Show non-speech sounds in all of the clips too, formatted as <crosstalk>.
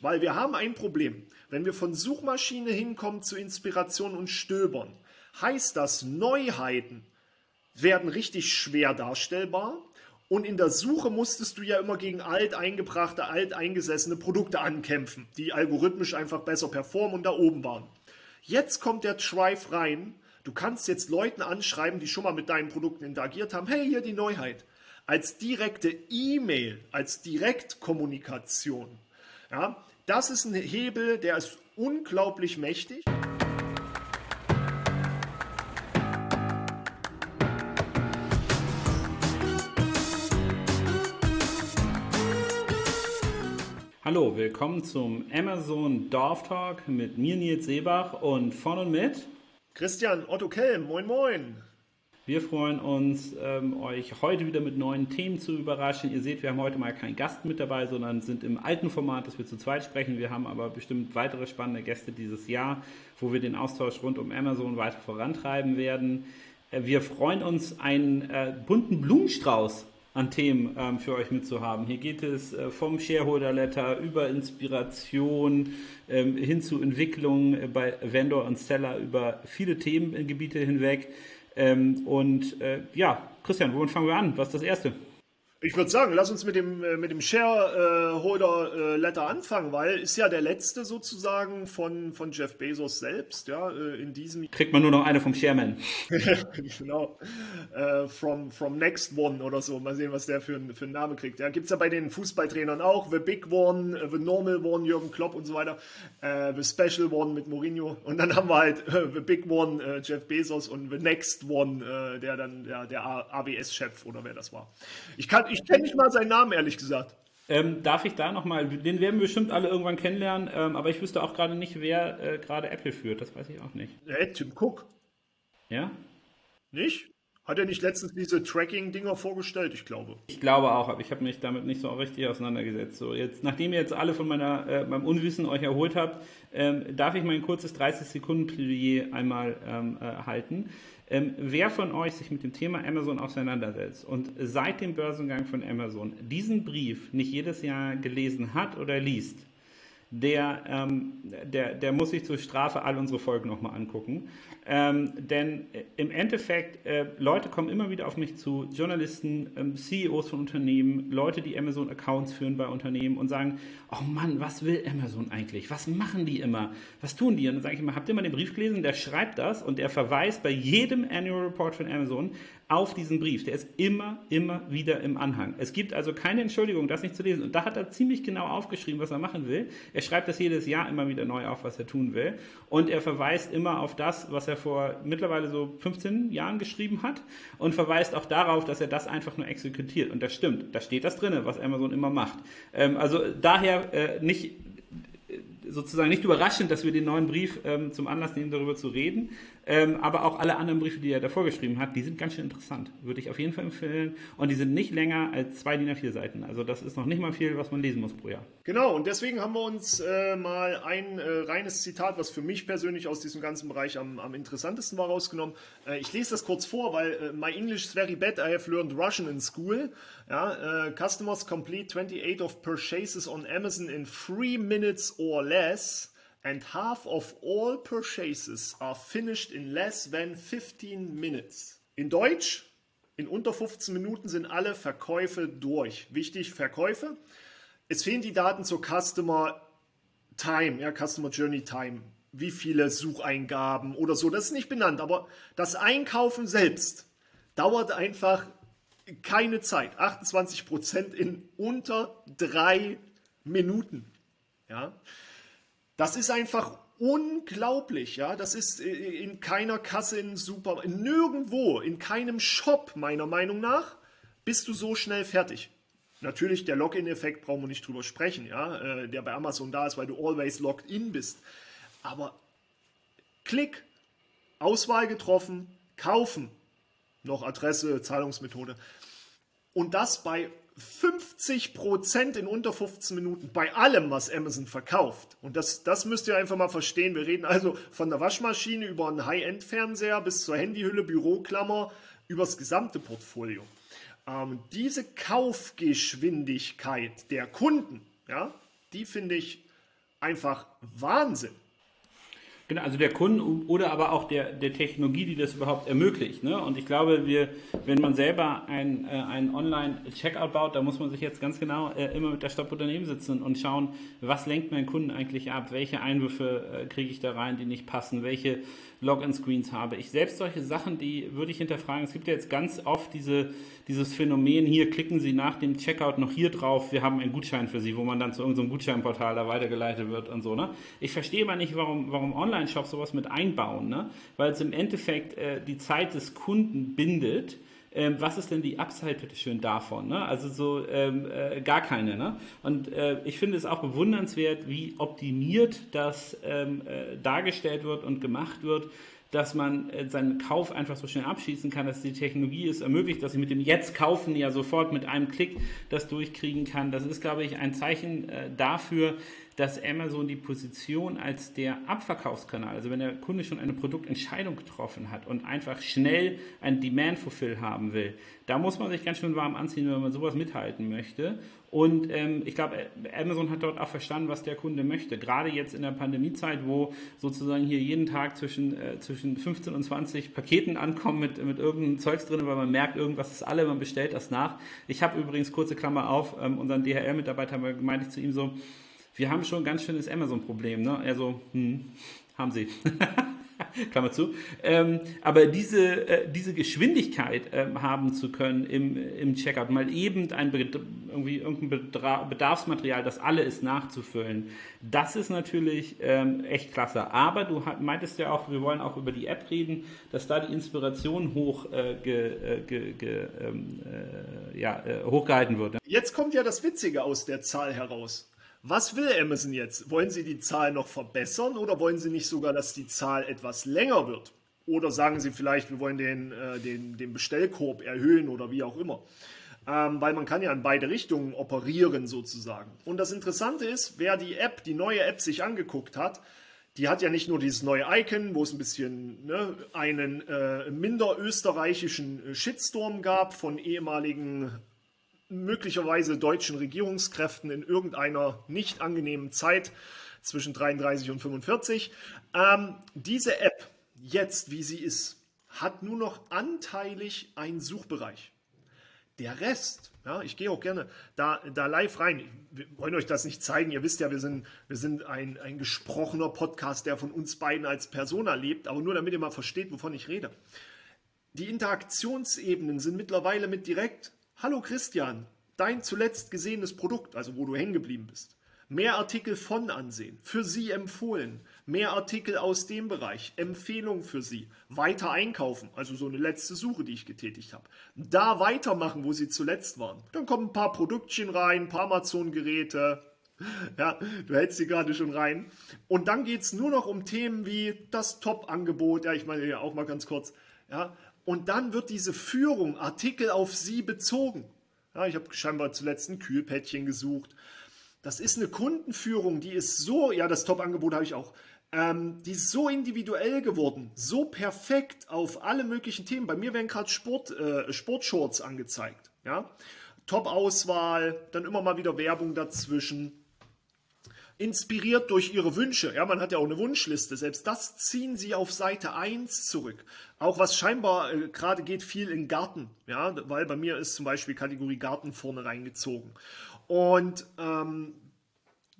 Weil wir haben ein Problem. Wenn wir von Suchmaschine hinkommen zu Inspiration und Stöbern, heißt das, Neuheiten werden richtig schwer darstellbar. Und in der Suche musstest du ja immer gegen alt eingebrachte, alt eingesessene Produkte ankämpfen, die algorithmisch einfach besser performen und da oben waren. Jetzt kommt der Thrive rein. Du kannst jetzt Leuten anschreiben, die schon mal mit deinen Produkten interagiert haben. Hey, hier die Neuheit. Als direkte E-Mail, als Direktkommunikation. Ja, das ist ein Hebel, der ist unglaublich mächtig. Hallo, willkommen zum Amazon Dorf Talk mit mir Nils Seebach und von und mit Christian Otto Kelm. Moin, moin. Wir freuen uns, ähm, euch heute wieder mit neuen Themen zu überraschen. Ihr seht, wir haben heute mal keinen Gast mit dabei, sondern sind im alten Format, dass wir zu zweit sprechen. Wir haben aber bestimmt weitere spannende Gäste dieses Jahr, wo wir den Austausch rund um Amazon weiter vorantreiben werden. Äh, wir freuen uns, einen äh, bunten Blumenstrauß an Themen ähm, für euch mitzuhaben. Hier geht es äh, vom Shareholder Letter über Inspiration ähm, hin zu Entwicklung äh, bei Vendor und Seller über viele Themengebiete hinweg. Ähm, und äh, ja, Christian, womit fangen wir an? Was ist das Erste? Ich würde sagen, lass uns mit dem, äh, mit dem Shareholder-Letter äh, anfangen, weil ist ja der letzte sozusagen von, von Jeff Bezos selbst, ja, äh, in diesem... <laughs> Kriegt man nur noch eine vom Chairman. genau, äh, from, from Next One oder so, mal sehen, was der für, für einen Namen kriegt. Ja, gibt es ja bei den Fußballtrainern auch, The Big One, The Normal One, Jürgen Klopp und so weiter, äh, The Special One mit Mourinho und dann haben wir halt äh, The Big One, Jeff Bezos und The Next One, der dann ja, der AWS-Chef oder wer das war. Ich kann ich kenne nicht mal seinen Namen, ehrlich gesagt. Ähm, darf ich da nochmal, den werden wir bestimmt alle irgendwann kennenlernen, ähm, aber ich wüsste auch gerade nicht, wer äh, gerade Apple führt, das weiß ich auch nicht. Äh, Tim Cook. Ja? Nicht? Hat er nicht letztens diese Tracking-Dinger vorgestellt, ich glaube. Ich glaube auch, aber ich habe mich damit nicht so richtig auseinandergesetzt. So, jetzt, nachdem ihr jetzt alle von meiner, äh, meinem Unwissen euch erholt habt, ähm, darf ich mein kurzes 30-Sekunden-Plädoyer einmal ähm, äh, halten. Ähm, wer von euch sich mit dem Thema Amazon auseinandersetzt und seit dem Börsengang von Amazon diesen Brief nicht jedes Jahr gelesen hat oder liest, der, ähm, der, der muss sich zur Strafe all unsere Folgen nochmal angucken. Ähm, denn äh, im Endeffekt, äh, Leute kommen immer wieder auf mich zu, Journalisten, ähm, CEOs von Unternehmen, Leute, die Amazon-Accounts führen bei Unternehmen und sagen, oh Mann, was will Amazon eigentlich? Was machen die immer? Was tun die? Und dann sage ich immer, habt ihr mal den Brief gelesen? Der schreibt das und der verweist bei jedem Annual Report von Amazon auf diesen Brief. Der ist immer, immer wieder im Anhang. Es gibt also keine Entschuldigung, das nicht zu lesen. Und da hat er ziemlich genau aufgeschrieben, was er machen will. Er schreibt das jedes Jahr immer wieder neu auf, was er tun will. Und er verweist immer auf das, was er vor mittlerweile so 15 Jahren geschrieben hat. Und verweist auch darauf, dass er das einfach nur exekutiert. Und das stimmt. Da steht das drin, was Amazon immer macht. Ähm, also daher äh, nicht sozusagen nicht überraschend, dass wir den neuen Brief ähm, zum Anlass nehmen, darüber zu reden. Ähm, aber auch alle anderen Briefe, die er davor geschrieben hat, die sind ganz schön interessant. Würde ich auf jeden Fall empfehlen. Und die sind nicht länger als zwei DIN A4 Seiten. Also das ist noch nicht mal viel, was man lesen muss pro Jahr. Genau, und deswegen haben wir uns äh, mal ein äh, reines Zitat, was für mich persönlich aus diesem ganzen Bereich am, am interessantesten war, rausgenommen. Äh, ich lese das kurz vor, weil äh, my English is very bad. I have learned Russian in school. Ja, äh, customers complete 28 of purchases on Amazon in 3 minutes or less and half of all purchases are finished in less than 15 minutes. In Deutsch, in unter 15 Minuten sind alle Verkäufe durch. Wichtig, Verkäufe. Es fehlen die Daten zur Customer Time, ja, Customer Journey Time. Wie viele Sucheingaben oder so, das ist nicht benannt, aber das Einkaufen selbst dauert einfach keine Zeit. 28 Prozent in unter drei Minuten. Ja. Das ist einfach unglaublich, ja. Das ist äh, in keiner Kasse in Super, nirgendwo, in keinem Shop, meiner Meinung nach, bist du so schnell fertig. Natürlich, der Login-Effekt brauchen wir nicht drüber sprechen, ja, äh, der bei Amazon da ist, weil du always logged in bist. Aber Klick, Auswahl getroffen, kaufen, noch Adresse, Zahlungsmethode. Und das bei 50% in unter 15 Minuten bei allem, was Amazon verkauft. Und das, das müsst ihr einfach mal verstehen. Wir reden also von der Waschmaschine über einen High-End-Fernseher bis zur Handyhülle, Büroklammer, übers gesamte Portfolio. Ähm, diese Kaufgeschwindigkeit der Kunden, ja, die finde ich einfach Wahnsinn. Genau, also der Kunden oder aber auch der, der Technologie, die das überhaupt ermöglicht. Ne? Und ich glaube, wir, wenn man selber ein, äh, ein Online-Checkout baut, da muss man sich jetzt ganz genau äh, immer mit der Stoppunternehmen sitzen und schauen, was lenkt mein Kunden eigentlich ab, welche Einwürfe äh, kriege ich da rein, die nicht passen, welche Login-Screens habe. Ich selbst solche Sachen, die würde ich hinterfragen. Es gibt ja jetzt ganz oft diese, dieses Phänomen, hier klicken Sie nach dem Checkout noch hier drauf, wir haben einen Gutschein für Sie, wo man dann zu irgendeinem Gutscheinportal da weitergeleitet wird und so. Ne? Ich verstehe mal nicht, warum, warum Online-Shops sowas mit einbauen, ne? weil es im Endeffekt äh, die Zeit des Kunden bindet ähm, was ist denn die Upside bitte schön davon? Ne? Also so ähm, äh, gar keine. Ne? Und äh, ich finde es auch bewundernswert, wie optimiert das ähm, äh, dargestellt wird und gemacht wird dass man äh, seinen Kauf einfach so schnell abschließen kann, dass die Technologie es ermöglicht, dass ich mit dem Jetzt kaufen ja sofort mit einem Klick das durchkriegen kann. Das ist, glaube ich, ein Zeichen äh, dafür, dass Amazon die Position als der Abverkaufskanal, also wenn der Kunde schon eine Produktentscheidung getroffen hat und einfach schnell ein Demand-Fulfill haben will, da muss man sich ganz schön warm anziehen, wenn man sowas mithalten möchte. Und ähm, ich glaube, Amazon hat dort auch verstanden, was der Kunde möchte. Gerade jetzt in der Pandemiezeit, wo sozusagen hier jeden Tag zwischen, äh, zwischen 15 und 20 Paketen ankommen mit, mit irgendeinem Zeugs drin, weil man merkt, irgendwas ist alle, man bestellt das nach. Ich habe übrigens, kurze Klammer auf, ähm, unseren DHL-Mitarbeiter gemeint ich zu ihm so, wir haben schon ein ganz schönes Amazon-Problem. Ne? Er so, hm, haben sie. <laughs> Klammer zu. Ähm, aber diese, äh, diese Geschwindigkeit äh, haben zu können im, im Checkout, mal eben ein irgendwie irgendein Bedra Bedarfsmaterial, das alle ist, nachzufüllen, das ist natürlich ähm, echt klasse. Aber du meintest ja auch, wir wollen auch über die App reden, dass da die Inspiration hoch, äh, ge, äh, ge, ge, ähm, äh, ja, äh, hochgehalten wird. Jetzt kommt ja das Witzige aus der Zahl heraus. Was will Amazon jetzt? Wollen sie die Zahl noch verbessern oder wollen sie nicht sogar, dass die Zahl etwas länger wird? Oder sagen sie vielleicht, wir wollen den, äh, den, den Bestellkorb erhöhen oder wie auch immer. Ähm, weil man kann ja in beide Richtungen operieren sozusagen. Und das Interessante ist, wer die App, die neue App sich angeguckt hat, die hat ja nicht nur dieses neue Icon, wo es ein bisschen ne, einen äh, minder österreichischen Shitstorm gab von ehemaligen möglicherweise deutschen Regierungskräften in irgendeiner nicht angenehmen Zeit zwischen 33 und 45. Ähm, diese App, jetzt wie sie ist, hat nur noch anteilig einen Suchbereich. Der Rest, ja, ich gehe auch gerne da, da live rein. Wir wollen euch das nicht zeigen. Ihr wisst ja, wir sind, wir sind ein, ein gesprochener Podcast, der von uns beiden als Person erlebt, aber nur damit ihr mal versteht, wovon ich rede. Die Interaktionsebenen sind mittlerweile mit direkt Hallo Christian, dein zuletzt gesehenes Produkt, also wo du hängen geblieben bist. Mehr Artikel von ansehen, für Sie empfohlen. Mehr Artikel aus dem Bereich, Empfehlung für Sie. Weiter einkaufen, also so eine letzte Suche, die ich getätigt habe. Da weitermachen, wo Sie zuletzt waren. Dann kommen ein paar Produktchen rein, ein paar Amazon-Geräte. Ja, du hältst sie gerade schon rein. Und dann geht es nur noch um Themen wie das Top-Angebot. Ja, ich meine ja auch mal ganz kurz. Ja, und dann wird diese Führung, Artikel auf sie bezogen. Ja, ich habe scheinbar zuletzt ein Kühlpäckchen gesucht. Das ist eine Kundenführung, die ist so, ja, das Top-Angebot habe ich auch, ähm, die ist so individuell geworden, so perfekt auf alle möglichen Themen. Bei mir werden gerade Sport, äh, Sportshorts angezeigt. Ja? Top-Auswahl, dann immer mal wieder Werbung dazwischen inspiriert durch ihre Wünsche. Ja, man hat ja auch eine Wunschliste. Selbst das ziehen sie auf Seite 1 zurück. Auch was scheinbar äh, gerade geht, viel in Garten. Ja, weil bei mir ist zum Beispiel Kategorie Garten vorne reingezogen. Und ähm,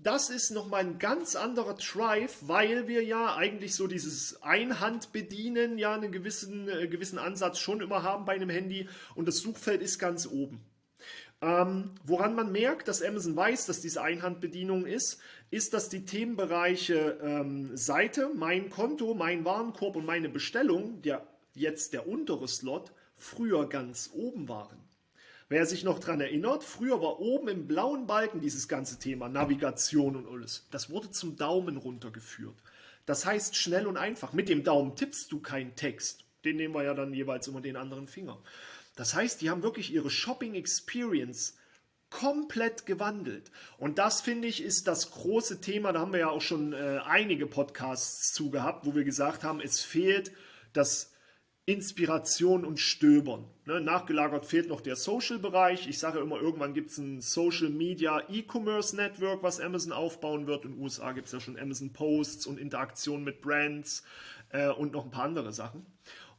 das ist nochmal ein ganz anderer Drive, weil wir ja eigentlich so dieses Einhandbedienen ja einen gewissen, äh, gewissen Ansatz schon immer haben bei einem Handy und das Suchfeld ist ganz oben. Ähm, woran man merkt, dass Amazon weiß, dass diese Einhandbedienung ist, ist, dass die Themenbereiche ähm, Seite, mein Konto, mein Warenkorb und meine Bestellung, der jetzt der untere Slot, früher ganz oben waren. Wer sich noch daran erinnert, früher war oben im blauen Balken dieses ganze Thema Navigation und alles. Das wurde zum Daumen runtergeführt. Das heißt schnell und einfach. Mit dem Daumen tippst du keinen Text. Den nehmen wir ja dann jeweils immer den anderen Finger. Das heißt, die haben wirklich ihre Shopping Experience komplett gewandelt. Und das finde ich ist das große Thema. Da haben wir ja auch schon äh, einige Podcasts zu gehabt, wo wir gesagt haben, es fehlt das Inspiration und Stöbern. Ne, nachgelagert fehlt noch der Social-Bereich. Ich sage immer, irgendwann gibt es ein Social Media E-Commerce Network, was Amazon aufbauen wird. In den USA gibt es ja schon Amazon Posts und Interaktion mit Brands äh, und noch ein paar andere Sachen.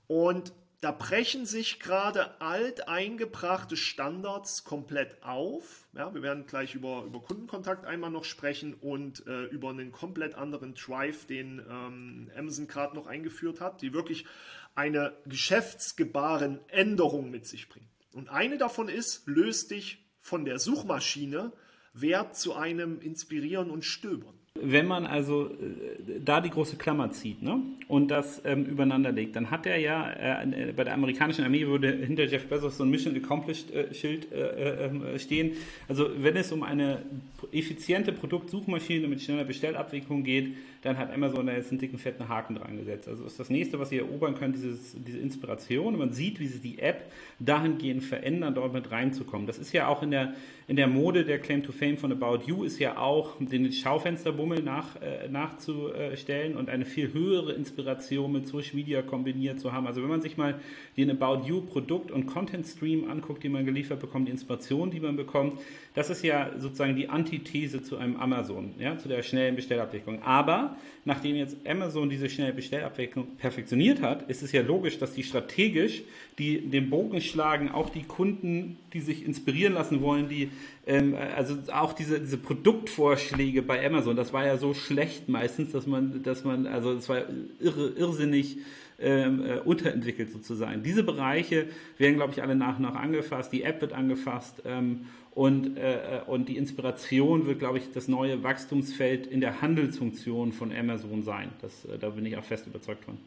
Und da brechen sich gerade alteingebrachte Standards komplett auf. Ja, wir werden gleich über, über Kundenkontakt einmal noch sprechen und äh, über einen komplett anderen Drive, den ähm, Amazon gerade noch eingeführt hat, die wirklich eine geschäftsgebaren Änderung mit sich bringen. Und eine davon ist, löst dich von der Suchmaschine Wert zu einem Inspirieren und Stöbern. Wenn man also äh, da die große Klammer zieht ne, und das ähm, übereinander legt, dann hat er ja äh, bei der amerikanischen Armee würde hinter Jeff Bezos so ein Mission Accomplished äh, Schild äh, ähm, stehen. Also wenn es um eine effiziente Produktsuchmaschine mit schneller Bestellabwicklung geht, dann hat Amazon da jetzt einen dicken, fetten Haken dran gesetzt. Also ist das nächste, was ihr erobern könnt, dieses, diese Inspiration. Und man sieht, wie sie die App dahingehend verändern, dort mit reinzukommen. Das ist ja auch in der, in der Mode der Claim to Fame von About You, ist ja auch den Schaufensterbummel nach, äh, nachzustellen und eine viel höhere Inspiration mit Social Media kombiniert zu haben. Also wenn man sich mal den About You Produkt- und Content Stream anguckt, den man geliefert bekommt, die Inspiration, die man bekommt, das ist ja sozusagen die Antithese zu einem Amazon, ja, zu der schnellen Bestellabwicklung. Aber nachdem jetzt Amazon diese schnelle Bestellabwicklung perfektioniert hat, ist es ja logisch, dass die strategisch die den Bogen schlagen, auch die Kunden, die sich inspirieren lassen wollen, die ähm, also auch diese, diese Produktvorschläge bei Amazon, das war ja so schlecht meistens, dass man, dass man, also es war irre, irrsinnig ähm, äh, unterentwickelt sozusagen. Diese Bereiche werden, glaube ich, alle nach und nach angefasst. Die App wird angefasst ähm, und, äh, und die Inspiration wird, glaube ich, das neue Wachstumsfeld in der Handelsfunktion von Amazon sein. Das, äh, da bin ich auch fest überzeugt von.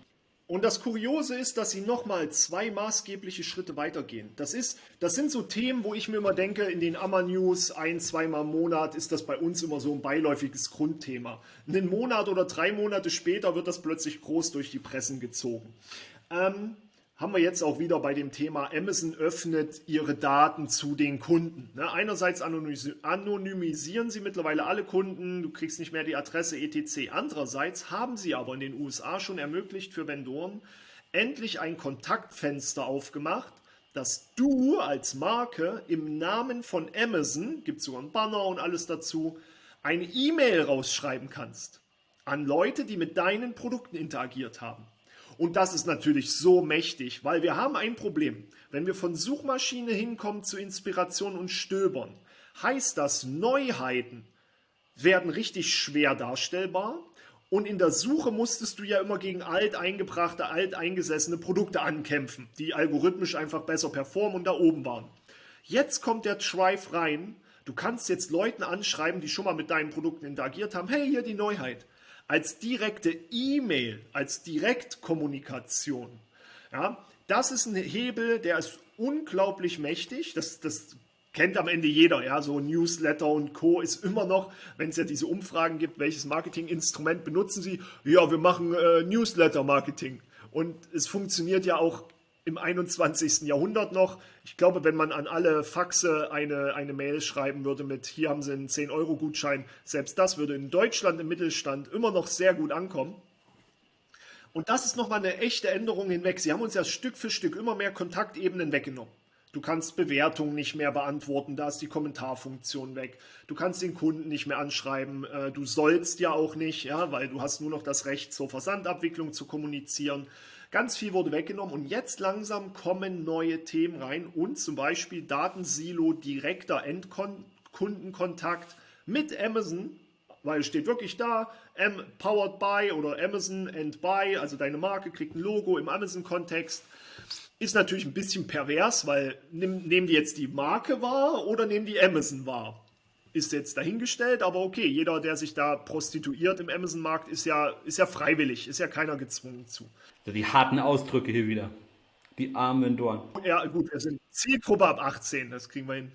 Und das Kuriose ist, dass sie nochmal zwei maßgebliche Schritte weitergehen. Das, ist, das sind so Themen, wo ich mir immer denke, in den Amma News ein, zweimal im Monat ist das bei uns immer so ein beiläufiges Grundthema. Einen Monat oder drei Monate später wird das plötzlich groß durch die Pressen gezogen. Ähm, haben wir jetzt auch wieder bei dem Thema, Amazon öffnet ihre Daten zu den Kunden. Ne, einerseits anonymisieren sie mittlerweile alle Kunden, du kriegst nicht mehr die Adresse etc. Andererseits haben sie aber in den USA schon ermöglicht für Vendoren endlich ein Kontaktfenster aufgemacht, dass du als Marke im Namen von Amazon, gibt sogar einen Banner und alles dazu, eine E-Mail rausschreiben kannst an Leute, die mit deinen Produkten interagiert haben. Und das ist natürlich so mächtig, weil wir haben ein Problem. Wenn wir von Suchmaschine hinkommen zu Inspiration und Stöbern, heißt das, Neuheiten werden richtig schwer darstellbar. Und in der Suche musstest du ja immer gegen alt eingebrachte, alt eingesessene Produkte ankämpfen, die algorithmisch einfach besser performen und da oben waren. Jetzt kommt der Drive rein. Du kannst jetzt Leuten anschreiben, die schon mal mit deinen Produkten interagiert haben. Hey, hier die Neuheit als direkte E-Mail, als Direktkommunikation. Ja, das ist ein Hebel, der ist unglaublich mächtig. Das, das kennt am Ende jeder. Ja, so Newsletter und Co. ist immer noch, wenn es ja diese Umfragen gibt, welches Marketinginstrument benutzen Sie? Ja, wir machen äh, Newsletter-Marketing. Und es funktioniert ja auch im 21. Jahrhundert noch. Ich glaube, wenn man an alle Faxe eine, eine Mail schreiben würde mit, hier haben Sie einen 10-Euro-Gutschein, selbst das würde in Deutschland im Mittelstand immer noch sehr gut ankommen. Und das ist nochmal eine echte Änderung hinweg. Sie haben uns ja Stück für Stück immer mehr Kontaktebenen weggenommen. Du kannst Bewertungen nicht mehr beantworten, da ist die Kommentarfunktion weg. Du kannst den Kunden nicht mehr anschreiben, äh, du sollst ja auch nicht, ja, weil du hast nur noch das Recht zur Versandabwicklung zu kommunizieren. Ganz viel wurde weggenommen und jetzt langsam kommen neue Themen rein und zum Beispiel Datensilo direkter Endkundenkontakt mit Amazon, weil es steht wirklich da, M powered by oder Amazon and by, also deine Marke kriegt ein Logo im Amazon-Kontext. Ist natürlich ein bisschen pervers, weil nehmen die jetzt die Marke wahr oder nehmen die Amazon wahr? Ist jetzt dahingestellt, aber okay, jeder, der sich da prostituiert im Amazon-Markt, ist ja, ist ja freiwillig, ist ja keiner gezwungen zu. Die harten Ausdrücke hier wieder. Die armen Dorn. Ja, gut, wir sind Zielgruppe ab 18, das kriegen wir hin.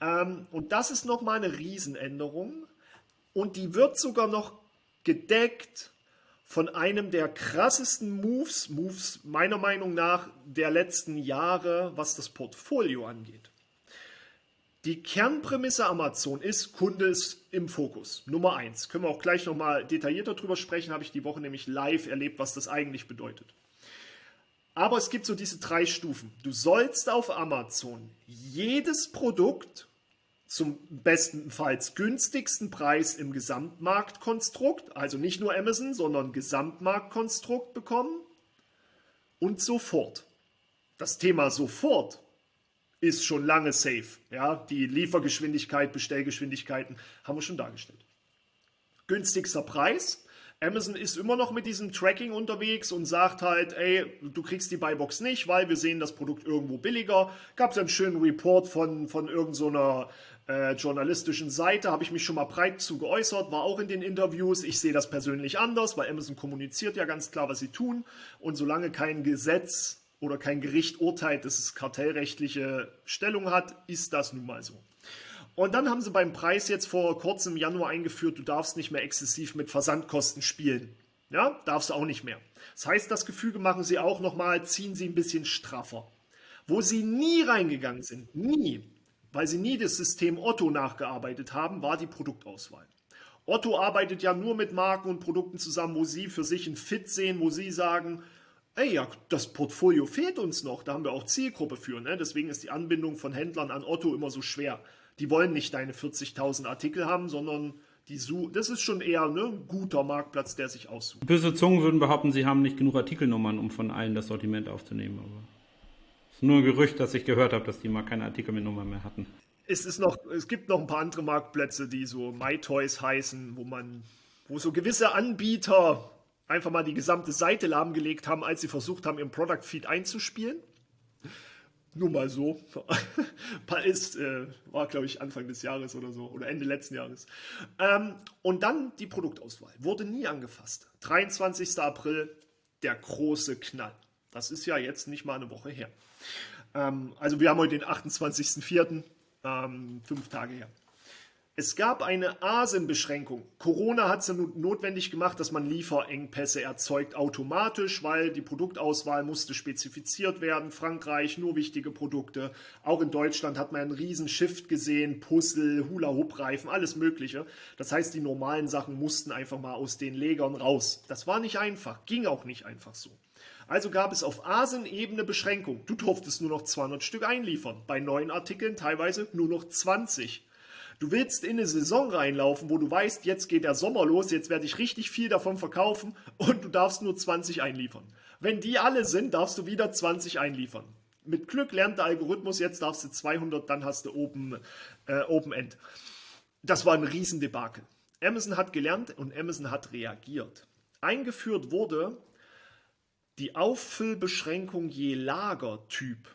Ähm, und das ist nochmal eine Riesenänderung. Und die wird sogar noch gedeckt von einem der krassesten Moves, Moves meiner Meinung nach der letzten Jahre, was das Portfolio angeht. Die Kernprämisse Amazon ist, Kunde ist im Fokus. Nummer eins. Können wir auch gleich nochmal detaillierter drüber sprechen, habe ich die Woche nämlich live erlebt, was das eigentlich bedeutet. Aber es gibt so diese drei Stufen. Du sollst auf Amazon jedes Produkt zum bestenfalls günstigsten Preis im Gesamtmarktkonstrukt, also nicht nur Amazon, sondern Gesamtmarktkonstrukt bekommen und sofort. Das Thema sofort ist schon lange safe. Ja, die Liefergeschwindigkeit, Bestellgeschwindigkeiten haben wir schon dargestellt. Günstigster Preis. Amazon ist immer noch mit diesem Tracking unterwegs und sagt halt, ey, du kriegst die Buybox nicht, weil wir sehen das Produkt irgendwo billiger. Gab es einen schönen Report von, von irgendeiner so äh, journalistischen Seite, habe ich mich schon mal breit zu geäußert, war auch in den Interviews. Ich sehe das persönlich anders, weil Amazon kommuniziert ja ganz klar, was sie tun. Und solange kein Gesetz oder kein Gericht urteilt, dass es kartellrechtliche Stellung hat, ist das nun mal so. Und dann haben sie beim Preis jetzt vor kurzem Januar eingeführt, du darfst nicht mehr exzessiv mit Versandkosten spielen. Ja, darfst du auch nicht mehr. Das heißt, das Gefüge machen sie auch nochmal, ziehen sie ein bisschen straffer. Wo sie nie reingegangen sind, nie, weil sie nie das System Otto nachgearbeitet haben, war die Produktauswahl. Otto arbeitet ja nur mit Marken und Produkten zusammen, wo sie für sich ein Fit sehen, wo sie sagen, ey, ja, das Portfolio fehlt uns noch, da haben wir auch Zielgruppe für. Ne? Deswegen ist die Anbindung von Händlern an Otto immer so schwer. Die wollen nicht deine 40.000 Artikel haben, sondern die Su das ist schon eher ne, ein guter Marktplatz, der sich aussucht. Böse Zungen würden behaupten, sie haben nicht genug Artikelnummern, um von allen das Sortiment aufzunehmen. Aber es ist nur ein Gerücht, das ich gehört habe, dass die mal keine Artikel mit Nummern mehr hatten. Es, ist noch, es gibt noch ein paar andere Marktplätze, die so MyToys heißen, wo man, wo so gewisse Anbieter einfach mal die gesamte Seite lahmgelegt haben, als sie versucht haben, ihren Product Feed einzuspielen. Nur mal so. <laughs> ist, äh, war, glaube ich, Anfang des Jahres oder so oder Ende letzten Jahres. Ähm, und dann die Produktauswahl. Wurde nie angefasst. 23. April, der große Knall. Das ist ja jetzt nicht mal eine Woche her. Ähm, also wir haben heute den 28.04., ähm, fünf Tage her. Es gab eine Asenbeschränkung. Corona hat es notwendig gemacht, dass man Lieferengpässe erzeugt automatisch, weil die Produktauswahl musste spezifiziert werden. Frankreich nur wichtige Produkte. Auch in Deutschland hat man einen riesen Shift gesehen, Puzzle, Hula-Hoop-Reifen, alles Mögliche. Das heißt, die normalen Sachen mussten einfach mal aus den Legern raus. Das war nicht einfach, ging auch nicht einfach so. Also gab es auf Asen-Ebene Beschränkung. Du durftest nur noch 200 Stück einliefern. Bei neuen Artikeln teilweise nur noch 20. Du willst in eine Saison reinlaufen, wo du weißt, jetzt geht der Sommer los, jetzt werde ich richtig viel davon verkaufen und du darfst nur 20 einliefern. Wenn die alle sind, darfst du wieder 20 einliefern. Mit Glück lernt der Algorithmus, jetzt darfst du 200, dann hast du Open, äh, Open End. Das war ein Riesendebakel. Amazon hat gelernt und Amazon hat reagiert. Eingeführt wurde die Auffüllbeschränkung je Lagertyp.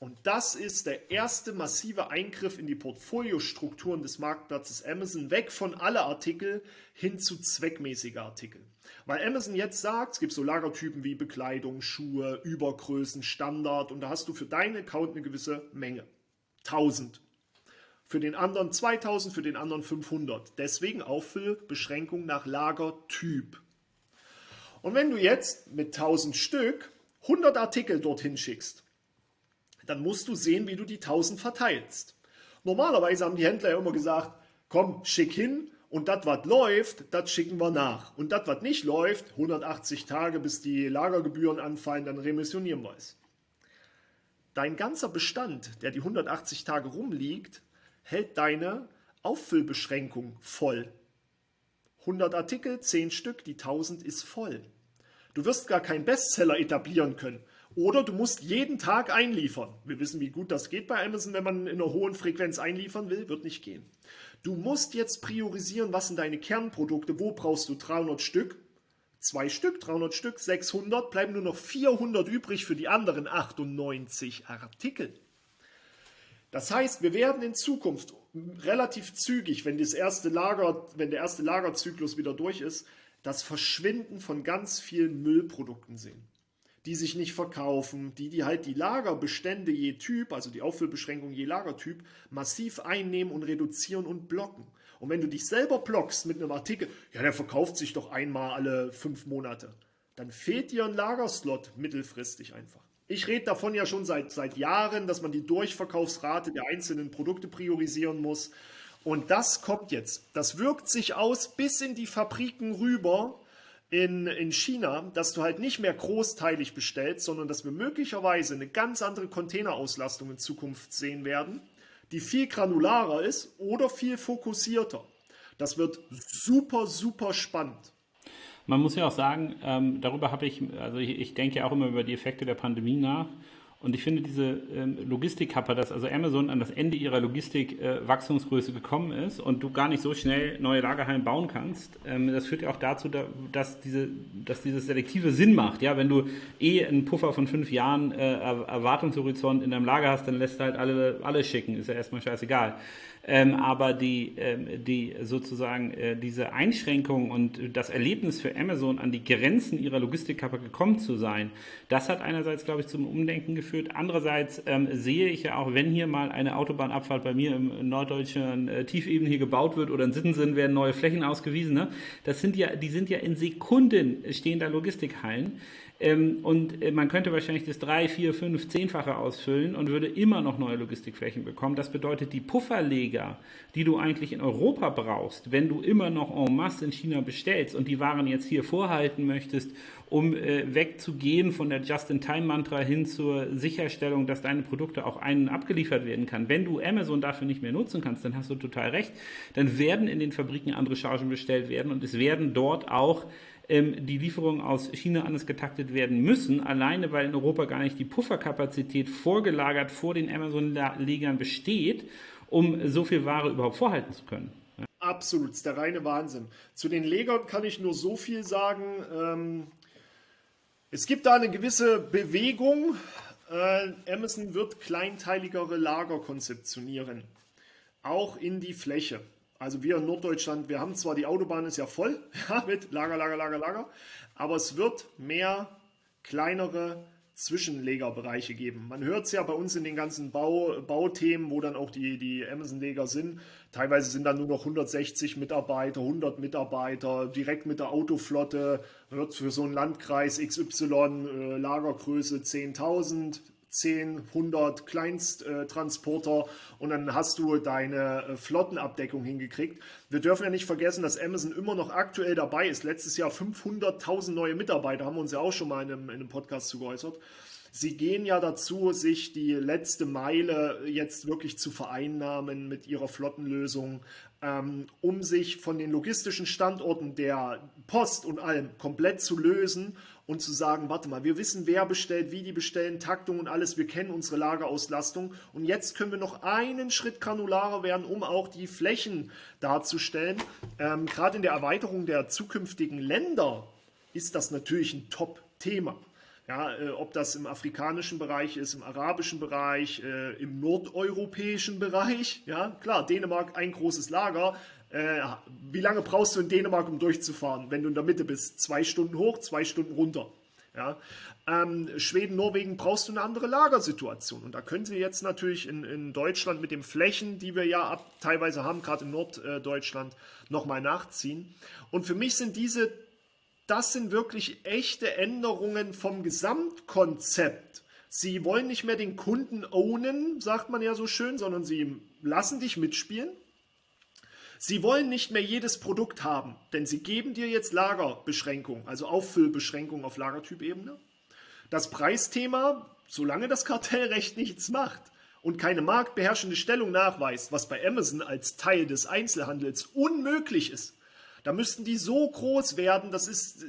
Und das ist der erste massive Eingriff in die Portfoliostrukturen des Marktplatzes Amazon, weg von alle Artikel hin zu zweckmäßiger Artikel. Weil Amazon jetzt sagt, es gibt so Lagertypen wie Bekleidung, Schuhe, Übergrößen, Standard und da hast du für deinen Account eine gewisse Menge. 1000. Für den anderen 2000, für den anderen 500. Deswegen Auffüllbeschränkung nach Lagertyp. Und wenn du jetzt mit 1000 Stück 100 Artikel dorthin schickst, dann musst du sehen, wie du die 1000 verteilst. Normalerweise haben die Händler ja immer gesagt, komm, schick hin und das, was läuft, das schicken wir nach. Und das, was nicht läuft, 180 Tage, bis die Lagergebühren anfallen, dann remissionieren wir es. Dein ganzer Bestand, der die 180 Tage rumliegt, hält deine Auffüllbeschränkung voll. 100 Artikel, 10 Stück, die 1000 ist voll. Du wirst gar keinen Bestseller etablieren können. Oder du musst jeden Tag einliefern. Wir wissen, wie gut das geht bei Amazon, wenn man in einer hohen Frequenz einliefern will, wird nicht gehen. Du musst jetzt priorisieren, was sind deine Kernprodukte, wo brauchst du 300 Stück, zwei Stück, 300 Stück, 600, bleiben nur noch 400 übrig für die anderen 98 Artikel. Das heißt, wir werden in Zukunft relativ zügig, wenn, das erste Lager, wenn der erste Lagerzyklus wieder durch ist, das Verschwinden von ganz vielen Müllprodukten sehen die sich nicht verkaufen, die, die halt die Lagerbestände je Typ, also die Auffüllbeschränkung je Lagertyp, massiv einnehmen und reduzieren und blocken. Und wenn du dich selber blockst mit einem Artikel, ja, der verkauft sich doch einmal alle fünf Monate, dann fehlt dir ein Lagerslot mittelfristig einfach. Ich rede davon ja schon seit, seit Jahren, dass man die Durchverkaufsrate der einzelnen Produkte priorisieren muss. Und das kommt jetzt. Das wirkt sich aus bis in die Fabriken rüber in, in China, dass du halt nicht mehr großteilig bestellst, sondern dass wir möglicherweise eine ganz andere Containerauslastung in Zukunft sehen werden, die viel granularer ist oder viel fokussierter. Das wird super, super spannend. Man muss ja auch sagen, ähm, darüber habe ich, also ich, ich denke ja auch immer über die Effekte der Pandemie nach. Und ich finde diese ähm, Logistik-Kappa, dass also Amazon an das Ende ihrer Logistik-Wachstumsgröße äh, gekommen ist und du gar nicht so schnell neue Lagerhallen bauen kannst, ähm, das führt ja auch dazu, da, dass, diese, dass dieses selektive Sinn macht. Ja, wenn du eh einen Puffer von fünf Jahren äh, Erwartungshorizont in deinem Lager hast, dann lässt du halt alle, alle schicken, ist ja erstmal scheißegal. Ähm, aber die, ähm, die sozusagen äh, diese Einschränkung und das Erlebnis für Amazon an die Grenzen ihrer Logistikkappe gekommen zu sein, das hat einerseits, glaube ich, zum Umdenken geführt. Andererseits ähm, sehe ich ja auch, wenn hier mal eine Autobahnabfahrt bei mir im norddeutschen äh, Tiefebene hier gebaut wird oder in Sittensen werden neue Flächen ausgewiesen, ne? das sind ja, die sind ja in Sekunden stehen da Logistikhallen. Ähm, und äh, man könnte wahrscheinlich das drei, vier, fünf, zehnfache ausfüllen und würde immer noch neue Logistikflächen bekommen. Das bedeutet, die Pufferleger, die du eigentlich in Europa brauchst, wenn du immer noch en masse in China bestellst und die Waren jetzt hier vorhalten möchtest, um äh, wegzugehen von der Just-in-Time-Mantra hin zur Sicherstellung, dass deine Produkte auch einen abgeliefert werden kann. Wenn du Amazon dafür nicht mehr nutzen kannst, dann hast du total recht. Dann werden in den Fabriken andere Chargen bestellt werden und es werden dort auch ähm, die Lieferungen aus China anders getaktet werden müssen, alleine weil in Europa gar nicht die Pufferkapazität vorgelagert vor den Amazon-Legern besteht, um so viel Ware überhaupt vorhalten zu können. Absolut, der reine Wahnsinn. Zu den Legern kann ich nur so viel sagen. Ähm, es gibt da eine gewisse Bewegung. Äh, Amazon wird kleinteiligere Lager konzeptionieren, auch in die Fläche. Also wir in Norddeutschland, wir haben zwar die Autobahn ist ja voll <laughs> ja, mit Lager, Lager, Lager, Lager, aber es wird mehr kleinere Zwischenlegerbereiche geben. Man hört es ja bei uns in den ganzen Bau, Bauthemen, wo dann auch die, die Amazon-Leger sind. Teilweise sind dann nur noch 160 Mitarbeiter, 100 Mitarbeiter, direkt mit der Autoflotte. Hört für so einen Landkreis XY äh, Lagergröße 10.000, 10, 100 Kleinsttransporter und dann hast du deine äh, Flottenabdeckung hingekriegt. Wir dürfen ja nicht vergessen, dass Amazon immer noch aktuell dabei ist. Letztes Jahr 500.000 neue Mitarbeiter, haben wir uns ja auch schon mal in einem, in einem Podcast zu geäußert. Sie gehen ja dazu, sich die letzte Meile jetzt wirklich zu vereinnahmen mit ihrer Flottenlösung, ähm, um sich von den logistischen Standorten der Post und allem komplett zu lösen und zu sagen, warte mal, wir wissen, wer bestellt, wie die bestellen, Taktung und alles, wir kennen unsere Lagerauslastung und jetzt können wir noch einen Schritt granularer werden, um auch die Flächen darzustellen. Ähm, Gerade in der Erweiterung der zukünftigen Länder ist das natürlich ein Top-Thema. Ja, äh, ob das im afrikanischen Bereich ist, im arabischen Bereich, äh, im nordeuropäischen Bereich. Ja, klar, Dänemark ein großes Lager, äh, wie lange brauchst du in Dänemark, um durchzufahren, wenn du in der Mitte bist? Zwei Stunden hoch, zwei Stunden runter. Ja? Ähm, Schweden, Norwegen brauchst du eine andere Lagersituation. Und da können sie jetzt natürlich in, in Deutschland mit den Flächen, die wir ja ab, teilweise haben, gerade in Norddeutschland, nochmal nachziehen. Und für mich sind diese, das sind wirklich echte Änderungen vom Gesamtkonzept. Sie wollen nicht mehr den Kunden ownen, sagt man ja so schön, sondern sie lassen dich mitspielen. Sie wollen nicht mehr jedes Produkt haben, denn sie geben dir jetzt Lagerbeschränkung, also Auffüllbeschränkung auf Lagertypebene. Das Preisthema, solange das Kartellrecht nichts macht und keine marktbeherrschende Stellung nachweist, was bei Amazon als Teil des Einzelhandels unmöglich ist, da müssten die so groß werden, das ist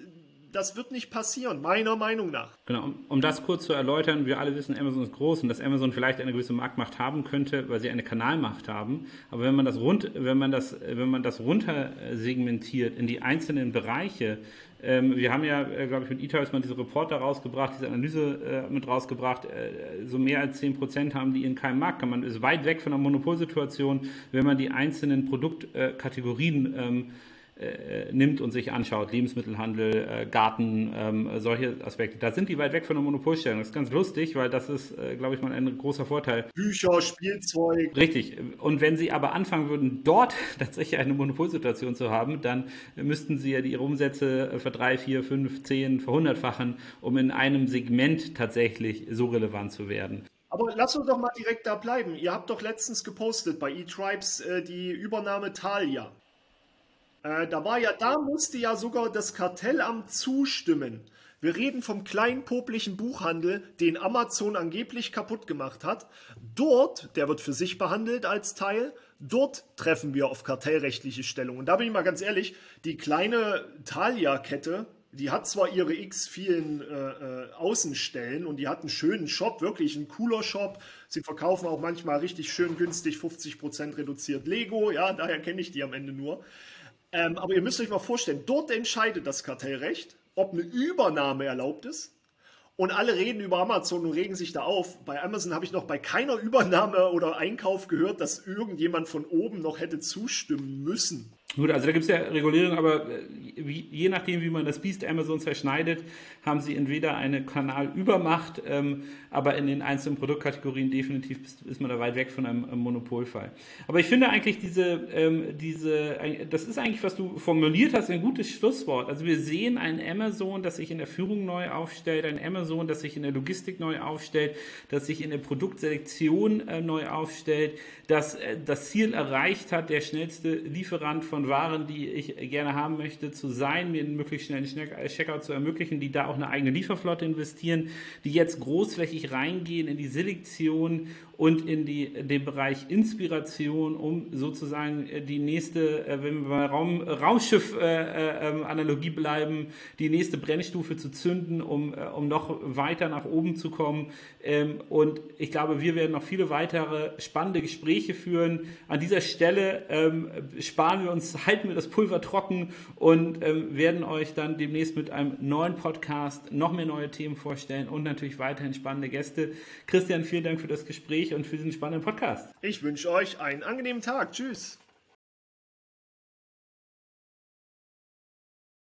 das wird nicht passieren, meiner Meinung nach. Genau, um, um, das kurz zu erläutern, wir alle wissen, Amazon ist groß und dass Amazon vielleicht eine gewisse Marktmacht haben könnte, weil sie eine Kanalmacht haben. Aber wenn man das rund, wenn man das, wenn man das runtersegmentiert in die einzelnen Bereiche, ähm, wir haben ja, äh, glaube ich, mit E-Toys mal diese Reporter rausgebracht, diese Analyse äh, mit rausgebracht. Äh, so mehr als 10 Prozent haben die in keinem Markt. Man ist weit weg von einer Monopolsituation, wenn man die einzelnen Produktkategorien ähm, äh, nimmt und sich anschaut, Lebensmittelhandel, äh, Garten, ähm, solche Aspekte. Da sind die weit weg von der Monopolstellung. Das ist ganz lustig, weil das ist, äh, glaube ich, mal ein großer Vorteil. Bücher, Spielzeug. Richtig. Und wenn sie aber anfangen würden, dort <laughs> tatsächlich eine Monopolsituation zu haben, dann müssten sie ja ihre Umsätze für drei, vier, fünf, zehn verhundertfachen, um in einem Segment tatsächlich so relevant zu werden. Aber lass uns doch mal direkt da bleiben. Ihr habt doch letztens gepostet bei eTribes äh, die Übernahme Thalia. Äh, da war ja, da musste ja sogar das Kartellamt zustimmen. Wir reden vom kleinen poplichen Buchhandel, den Amazon angeblich kaputt gemacht hat. Dort, der wird für sich behandelt als Teil, dort treffen wir auf kartellrechtliche Stellung. Und da bin ich mal ganz ehrlich, die kleine Thalia-Kette, die hat zwar ihre x vielen äh, äh, Außenstellen und die hat einen schönen Shop, wirklich ein cooler Shop. Sie verkaufen auch manchmal richtig schön günstig 50% reduziert Lego, ja, daher kenne ich die am Ende nur. Ähm, aber ihr müsst euch mal vorstellen, dort entscheidet das Kartellrecht ob eine Übernahme erlaubt ist. Und alle reden über Amazon und regen sich da auf. Bei Amazon habe ich noch bei keiner Übernahme oder Einkauf gehört, dass irgendjemand von oben noch hätte zustimmen müssen. Gut, also da gibt es ja Regulierung, aber äh, wie, je nachdem, wie man das Biest Amazon zerschneidet, haben sie entweder eine Kanalübermacht, ähm, aber in den einzelnen Produktkategorien definitiv ist, ist, man da weit weg von einem, einem Monopolfall. Aber ich finde eigentlich diese, ähm, diese, das ist eigentlich, was du formuliert hast, ein gutes Schlusswort. Also wir sehen ein Amazon, das sich in der Führung neu aufstellt, ein Amazon, das sich in der Logistik neu aufstellt, das sich in der Produktselektion äh, neu aufstellt, das äh, das Ziel erreicht hat, der schnellste Lieferant von von Waren, die ich gerne haben möchte, zu sein, mir einen möglichst schnellen Checkout zu ermöglichen, die da auch eine eigene Lieferflotte investieren, die jetzt großflächig reingehen in die Selektion und in die, den Bereich Inspiration, um sozusagen äh, die nächste, äh, wenn wir bei Raum, Raumschiff-Analogie äh, bleiben, die nächste Brennstufe zu zünden, um, um noch weiter nach oben zu kommen. Ähm, und ich glaube, wir werden noch viele weitere spannende Gespräche führen. An dieser Stelle ähm, sparen wir halten wir das Pulver trocken und ähm, werden euch dann demnächst mit einem neuen Podcast noch mehr neue Themen vorstellen und natürlich weiterhin spannende Gäste. Christian, vielen Dank für das Gespräch und für diesen spannenden Podcast. Ich wünsche euch einen angenehmen Tag. Tschüss.